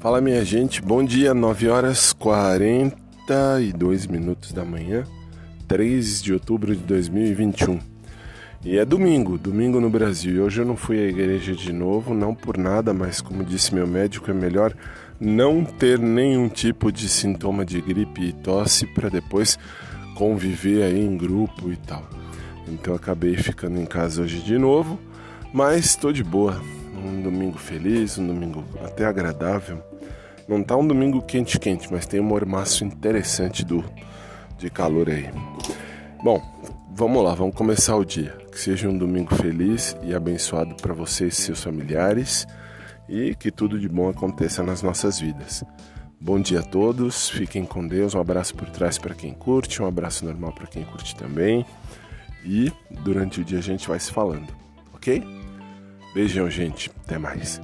Fala minha gente, bom dia, 9 horas 42 minutos da manhã, 3 de outubro de 2021. E é domingo, domingo no Brasil. E hoje eu não fui à igreja de novo, não por nada, mas como disse meu médico, é melhor não ter nenhum tipo de sintoma de gripe e tosse para depois conviver aí em grupo e tal. Então acabei ficando em casa hoje de novo, mas estou de boa. Um domingo feliz, um domingo até agradável. Não tá um domingo quente quente, mas tem um mormaço interessante do de calor aí. Bom, vamos lá, vamos começar o dia. Que seja um domingo feliz e abençoado para vocês e seus familiares e que tudo de bom aconteça nas nossas vidas. Bom dia a todos, fiquem com Deus. Um abraço por trás para quem curte, um abraço normal para quem curte também. E durante o dia a gente vai se falando, ok? Beijão, gente. Até mais.